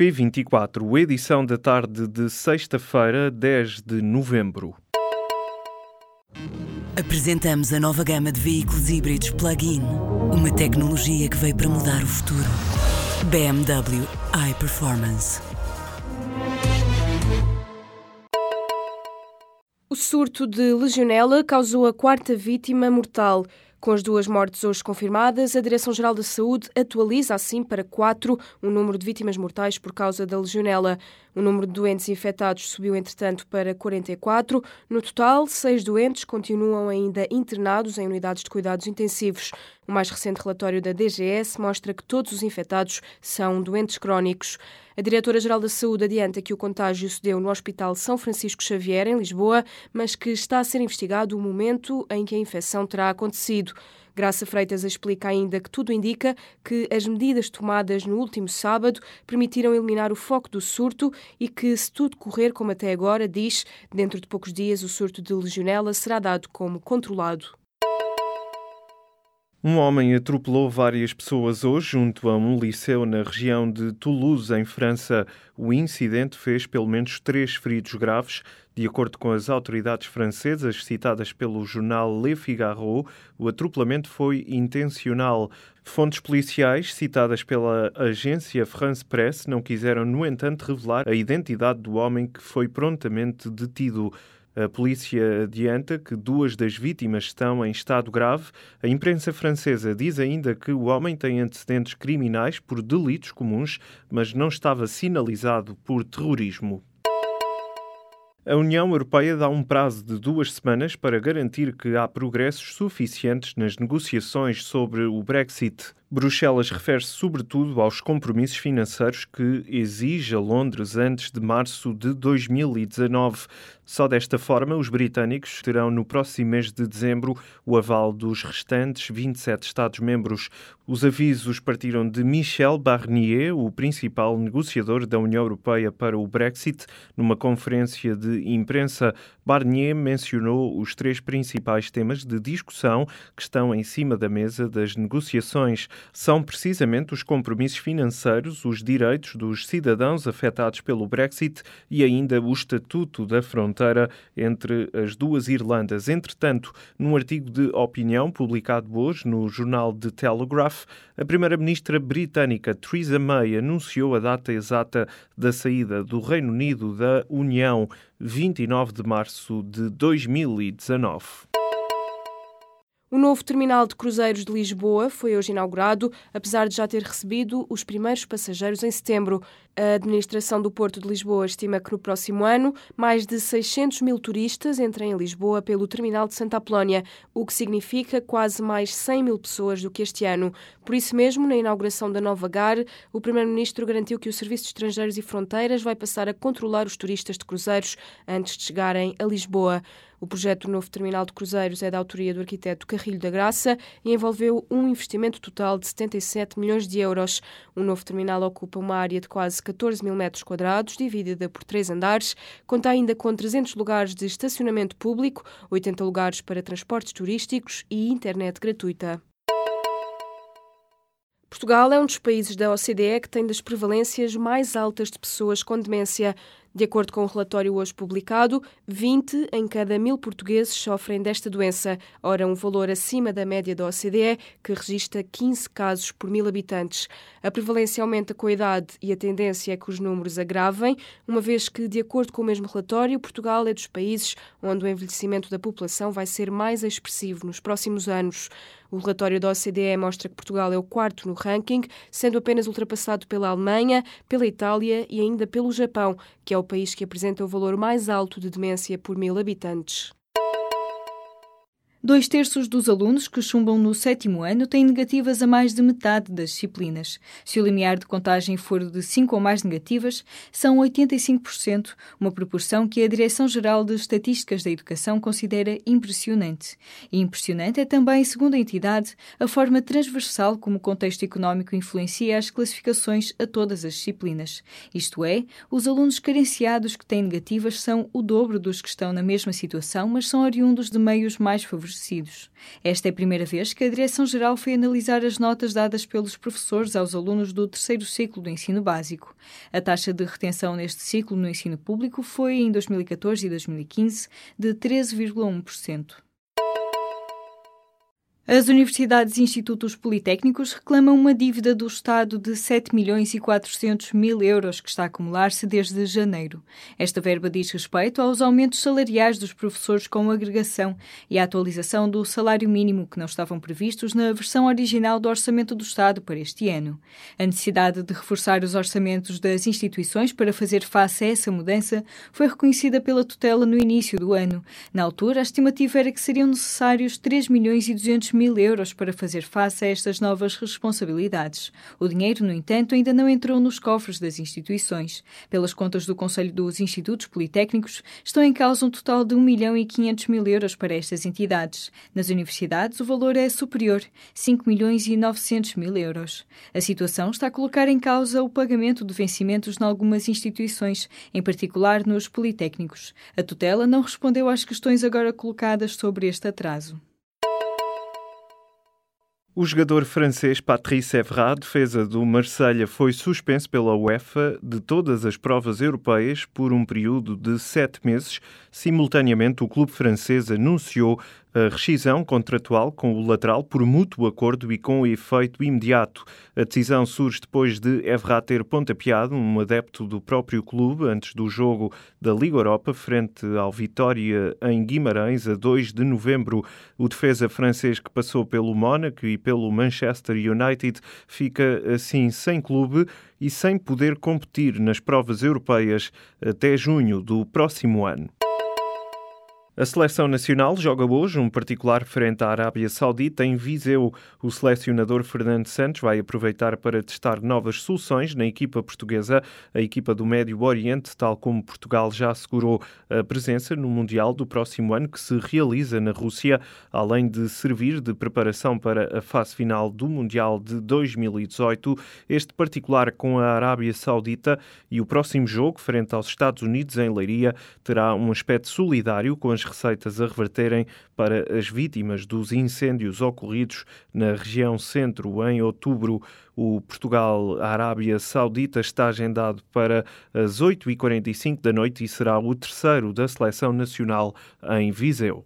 P24, edição da tarde de sexta-feira, 10 de novembro. Apresentamos a nova gama de veículos híbridos plug-in. Uma tecnologia que veio para mudar o futuro. BMW iPerformance. O surto de legionela causou a quarta vítima mortal. Com as duas mortes hoje confirmadas, a Direção-Geral da Saúde atualiza assim para quatro o número de vítimas mortais por causa da legionela. O número de doentes infectados subiu, entretanto, para 44. No total, seis doentes continuam ainda internados em unidades de cuidados intensivos. O mais recente relatório da DGS mostra que todos os infectados são doentes crónicos. A Diretora-Geral da Saúde adianta que o contágio se deu no Hospital São Francisco Xavier, em Lisboa, mas que está a ser investigado o momento em que a infecção terá acontecido. Graça Freitas explica ainda que tudo indica que as medidas tomadas no último sábado permitiram eliminar o foco do surto e que, se tudo correr como até agora, diz, dentro de poucos dias o surto de legionela será dado como controlado. Um homem atropelou várias pessoas hoje junto a um liceu na região de Toulouse, em França. O incidente fez pelo menos três feridos graves. De acordo com as autoridades francesas citadas pelo jornal Le Figaro, o atropelamento foi intencional. Fontes policiais citadas pela agência France Press não quiseram, no entanto, revelar a identidade do homem que foi prontamente detido. A polícia adianta que duas das vítimas estão em estado grave. A imprensa francesa diz ainda que o homem tem antecedentes criminais por delitos comuns, mas não estava sinalizado por terrorismo. A União Europeia dá um prazo de duas semanas para garantir que há progressos suficientes nas negociações sobre o Brexit. Bruxelas refere-se sobretudo aos compromissos financeiros que exige a Londres antes de março de 2019. Só desta forma, os britânicos terão no próximo mês de dezembro o aval dos restantes 27 Estados-membros. Os avisos partiram de Michel Barnier, o principal negociador da União Europeia para o Brexit. Numa conferência de imprensa, Barnier mencionou os três principais temas de discussão que estão em cima da mesa das negociações são precisamente os compromissos financeiros, os direitos dos cidadãos afetados pelo Brexit e ainda o estatuto da fronteira entre as duas Irlandas. Entretanto, num artigo de opinião publicado hoje no jornal The Telegraph, a primeira-ministra britânica Theresa May anunciou a data exata da saída do Reino Unido da União, 29 de março de 2019. O novo terminal de cruzeiros de Lisboa foi hoje inaugurado, apesar de já ter recebido os primeiros passageiros em setembro. A administração do Porto de Lisboa estima que no próximo ano mais de 600 mil turistas entrem em Lisboa pelo terminal de Santa Apolónia, o que significa quase mais 100 mil pessoas do que este ano. Por isso mesmo, na inauguração da nova GAR, o Primeiro-Ministro garantiu que o Serviço de Estrangeiros e Fronteiras vai passar a controlar os turistas de cruzeiros antes de chegarem a Lisboa. O projeto do novo terminal de cruzeiros é da autoria do arquiteto Carrilho da Graça e envolveu um investimento total de 77 milhões de euros. O novo terminal ocupa uma área de quase 14 mil metros quadrados, dividida por três andares. Conta ainda com 300 lugares de estacionamento público, 80 lugares para transportes turísticos e internet gratuita. Portugal é um dos países da OCDE que tem das prevalências mais altas de pessoas com demência. De acordo com o um relatório hoje publicado, 20 em cada mil portugueses sofrem desta doença, ora um valor acima da média da OCDE, que registra 15 casos por mil habitantes. A prevalência aumenta com a idade e a tendência é que os números agravem, uma vez que, de acordo com o mesmo relatório, Portugal é dos países onde o envelhecimento da população vai ser mais expressivo nos próximos anos. O relatório da OCDE mostra que Portugal é o quarto no ranking, sendo apenas ultrapassado pela Alemanha, pela Itália e ainda pelo Japão, que é o país que apresenta o valor mais alto de demência por mil habitantes. Dois terços dos alunos que chumbam no sétimo ano têm negativas a mais de metade das disciplinas. Se o limiar de contagem for de 5 ou mais negativas, são 85%, uma proporção que a Direção-Geral de Estatísticas da Educação considera impressionante. E impressionante é também, segundo a entidade, a forma transversal como o contexto económico influencia as classificações a todas as disciplinas. Isto é, os alunos carenciados que têm negativas são o dobro dos que estão na mesma situação, mas são oriundos de meios mais favorecidos empobrecidos. Esta é a primeira vez que a Direção-Geral foi analisar as notas dadas pelos professores aos alunos do terceiro ciclo do ensino básico. A taxa de retenção neste ciclo no ensino público foi, em 2014 e 2015, de 13,1%. As universidades e institutos politécnicos reclamam uma dívida do Estado de 7 milhões e 400 mil euros que está a acumular-se desde janeiro. Esta verba diz respeito aos aumentos salariais dos professores com agregação e à atualização do salário mínimo que não estavam previstos na versão original do Orçamento do Estado para este ano. A necessidade de reforçar os orçamentos das instituições para fazer face a essa mudança foi reconhecida pela tutela no início do ano. Na altura, a estimativa era que seriam necessários 3 milhões e 200 mil mil euros para fazer face a estas novas responsabilidades. O dinheiro, no entanto, ainda não entrou nos cofres das instituições. Pelas contas do Conselho dos Institutos Politécnicos, estão em causa um total de 1 milhão e 500 mil euros para estas entidades. Nas universidades, o valor é superior, 5 milhões e 900 mil euros. A situação está a colocar em causa o pagamento de vencimentos em algumas instituições, em particular nos politécnicos. A tutela não respondeu às questões agora colocadas sobre este atraso. O jogador francês Patrice Evra, defesa do Marselha, foi suspenso pela UEFA de todas as provas europeias por um período de sete meses. Simultaneamente, o clube francês anunciou a rescisão contratual com o lateral por mútuo acordo e com efeito imediato. A decisão surge depois de Evra ter pontapeado um adepto do próprio clube antes do jogo da Liga Europa frente ao Vitória em Guimarães a 2 de novembro. O defesa francês que passou pelo Mónaco e pelo Manchester United fica assim sem clube e sem poder competir nas provas europeias até junho do próximo ano. A seleção nacional joga hoje um particular frente à Arábia Saudita em Viseu. O selecionador Fernando Santos vai aproveitar para testar novas soluções na equipa portuguesa, a equipa do Médio Oriente, tal como Portugal já assegurou a presença no Mundial do próximo ano que se realiza na Rússia, além de servir de preparação para a fase final do Mundial de 2018. Este particular com a Arábia Saudita e o próximo jogo frente aos Estados Unidos em Leiria terá um aspecto solidário com as receitas a reverterem para as vítimas dos incêndios ocorridos na região centro em outubro. O Portugal-Arábia Saudita está agendado para as 8h45 da noite e será o terceiro da seleção nacional em Viseu.